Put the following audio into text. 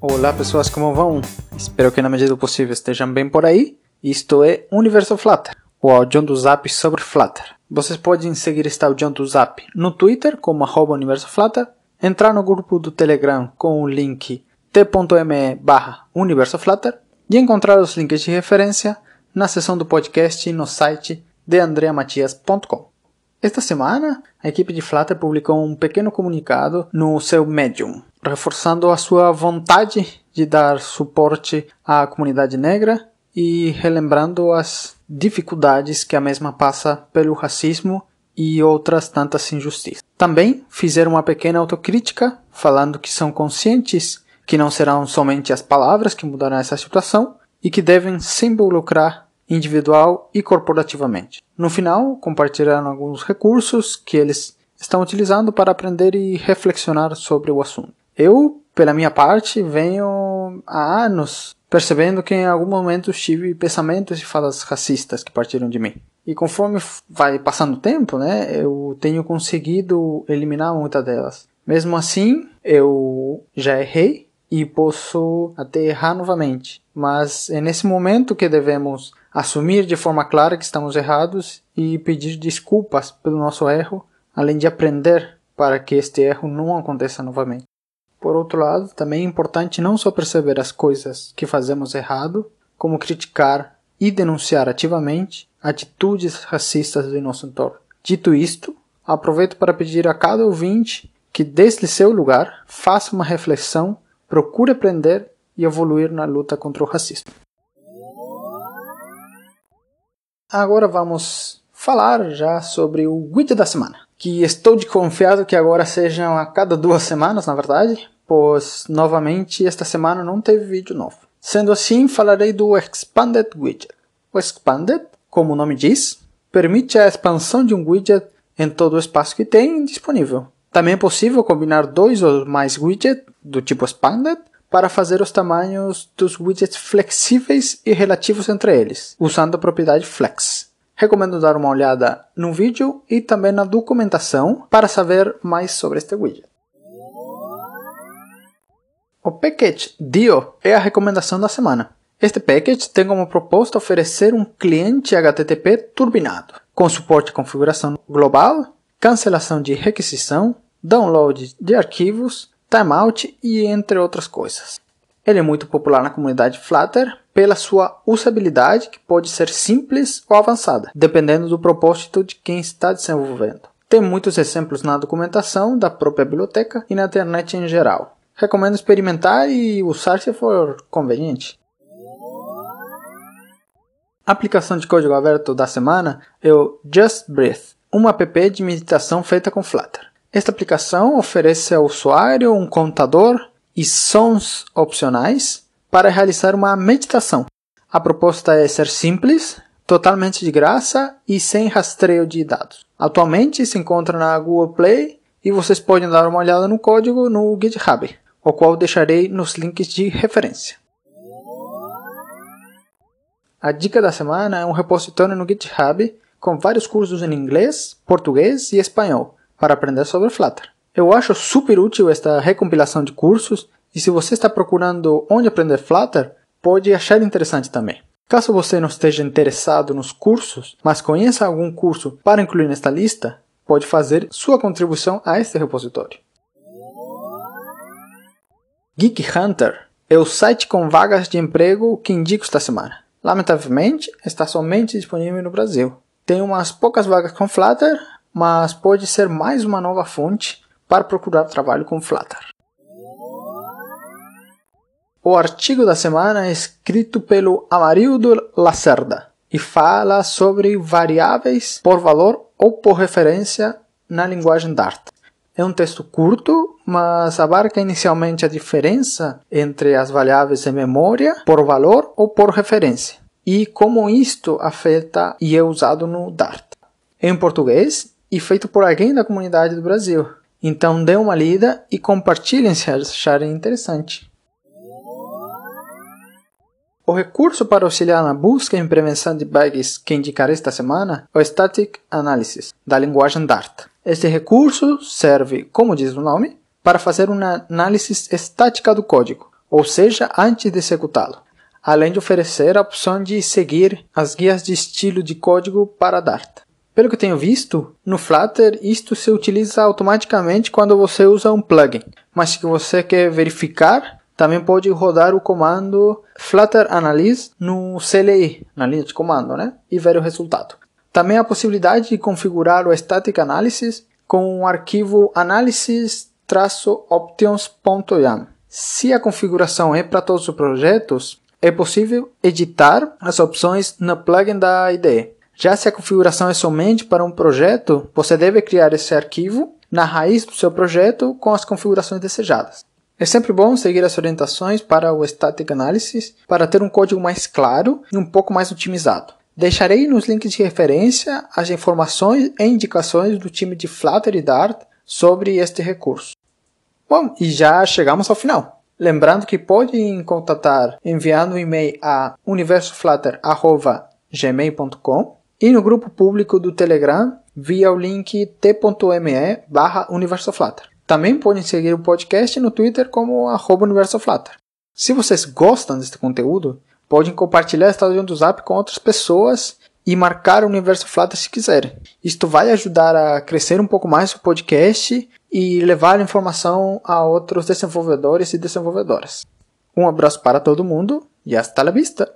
Olá pessoas, como vão? Espero que na medida do possível estejam bem por aí. Isto é Universo Flutter, o áudio do Zap sobre Flutter. Vocês podem seguir este áudio do Zap no Twitter como arroba Universo Flutter, entrar no grupo do Telegram com o link t.me barra Universo Flutter e encontrar os links de referência na seção do podcast no site de andreamatias.com. Esta semana, a equipe de Flutter publicou um pequeno comunicado no seu Medium, reforçando a sua vontade de dar suporte à comunidade negra e relembrando as dificuldades que a mesma passa pelo racismo e outras tantas injustiças. Também fizeram uma pequena autocrítica, falando que são conscientes que não serão somente as palavras que mudarão essa situação e que devem se involucrar individual e corporativamente. No final, compartilharam alguns recursos que eles estão utilizando para aprender e reflexionar sobre o assunto. Eu, pela minha parte, venho há anos percebendo que em algum momento tive pensamentos e falas racistas que partiram de mim. E conforme vai passando o tempo, né, eu tenho conseguido eliminar muitas delas. Mesmo assim, eu já errei e posso até errar novamente. Mas é nesse momento que devemos assumir de forma clara que estamos errados e pedir desculpas pelo nosso erro, além de aprender para que este erro não aconteça novamente. Por outro lado, também é importante não só perceber as coisas que fazemos errado, como criticar e denunciar ativamente atitudes racistas do nosso entorno. Dito isto, aproveito para pedir a cada ouvinte que, desde seu lugar, faça uma reflexão, procure aprender e evoluir na luta contra o racismo. Agora vamos falar já sobre o widget da semana, que estou de confiado que agora sejam a cada duas semanas, na verdade, pois novamente esta semana não teve vídeo novo. Sendo assim, falarei do Expanded Widget. O Expanded, como o nome diz, permite a expansão de um widget em todo o espaço que tem disponível. Também é possível combinar dois ou mais widgets do tipo Expanded para fazer os tamanhos dos widgets flexíveis e relativos entre eles, usando a propriedade flex. Recomendo dar uma olhada no vídeo e também na documentação para saber mais sobre este widget. O package Dio é a recomendação da semana. Este package tem como proposta oferecer um cliente HTTP turbinado, com suporte à configuração global, cancelação de requisição, download de arquivos, timeout e entre outras coisas. Ele é muito popular na comunidade Flutter pela sua usabilidade, que pode ser simples ou avançada, dependendo do propósito de quem está desenvolvendo. Tem muitos exemplos na documentação da própria biblioteca e na internet em geral. Recomendo experimentar e usar se for conveniente. A aplicação de código aberto da semana é o Just Breathe, uma app de meditação feita com Flutter. Esta aplicação oferece ao usuário um contador e sons opcionais para realizar uma meditação. A proposta é ser simples, totalmente de graça e sem rastreio de dados. Atualmente se encontra na Google Play e vocês podem dar uma olhada no código no GitHub, o qual deixarei nos links de referência. A dica da semana é um repositório no GitHub com vários cursos em inglês, português e espanhol para aprender sobre Flutter. Eu acho super útil esta recompilação de cursos e se você está procurando onde aprender Flutter, pode achar interessante também. Caso você não esteja interessado nos cursos, mas conheça algum curso para incluir nesta lista, pode fazer sua contribuição a este repositório. Geek Hunter é o site com vagas de emprego que indico esta semana. Lamentavelmente, está somente disponível no Brasil. Tem umas poucas vagas com Flutter, mas pode ser mais uma nova fonte para procurar trabalho com Flutter. O artigo da semana é escrito pelo Amarildo Lacerda e fala sobre variáveis por valor ou por referência na linguagem Dart. É um texto curto, mas abarca inicialmente a diferença entre as variáveis em memória por valor ou por referência e como isto afeta e é usado no Dart. Em português, e feito por alguém da comunidade do Brasil. Então dê uma lida e compartilhem se acharem interessante. O recurso para auxiliar na busca e prevenção de bugs que indicarei esta semana é o Static Analysis, da linguagem Dart. Este recurso serve, como diz o nome, para fazer uma análise estática do código, ou seja, antes de executá-lo, além de oferecer a opção de seguir as guias de estilo de código para Dart. Pelo que eu tenho visto, no Flutter isto se utiliza automaticamente quando você usa um plugin, mas se você quer verificar, também pode rodar o comando Flutter Analyze no CLI, na linha de comando, né? e ver o resultado. Também a possibilidade de configurar o Static Analysis com o arquivo analysis-options.yam. Se a configuração é para todos os projetos, é possível editar as opções no plugin da IDE. Já se a configuração é somente para um projeto, você deve criar esse arquivo na raiz do seu projeto com as configurações desejadas. É sempre bom seguir as orientações para o Static Analysis para ter um código mais claro e um pouco mais otimizado. Deixarei nos links de referência as informações e indicações do time de Flutter e Dart sobre este recurso. Bom, e já chegamos ao final. Lembrando que podem contatar enviando um e-mail a universoflutter.gmail.com e no grupo público do Telegram via o link t.me barra universoflutter. Também podem seguir o podcast no Twitter como arroba universoflutter. Se vocês gostam deste conteúdo, podem compartilhar a estação do Zap com outras pessoas e marcar o Universo Flutter se quiserem. Isto vai ajudar a crescer um pouco mais o podcast e levar informação a outros desenvolvedores e desenvolvedoras. Um abraço para todo mundo e hasta la vista!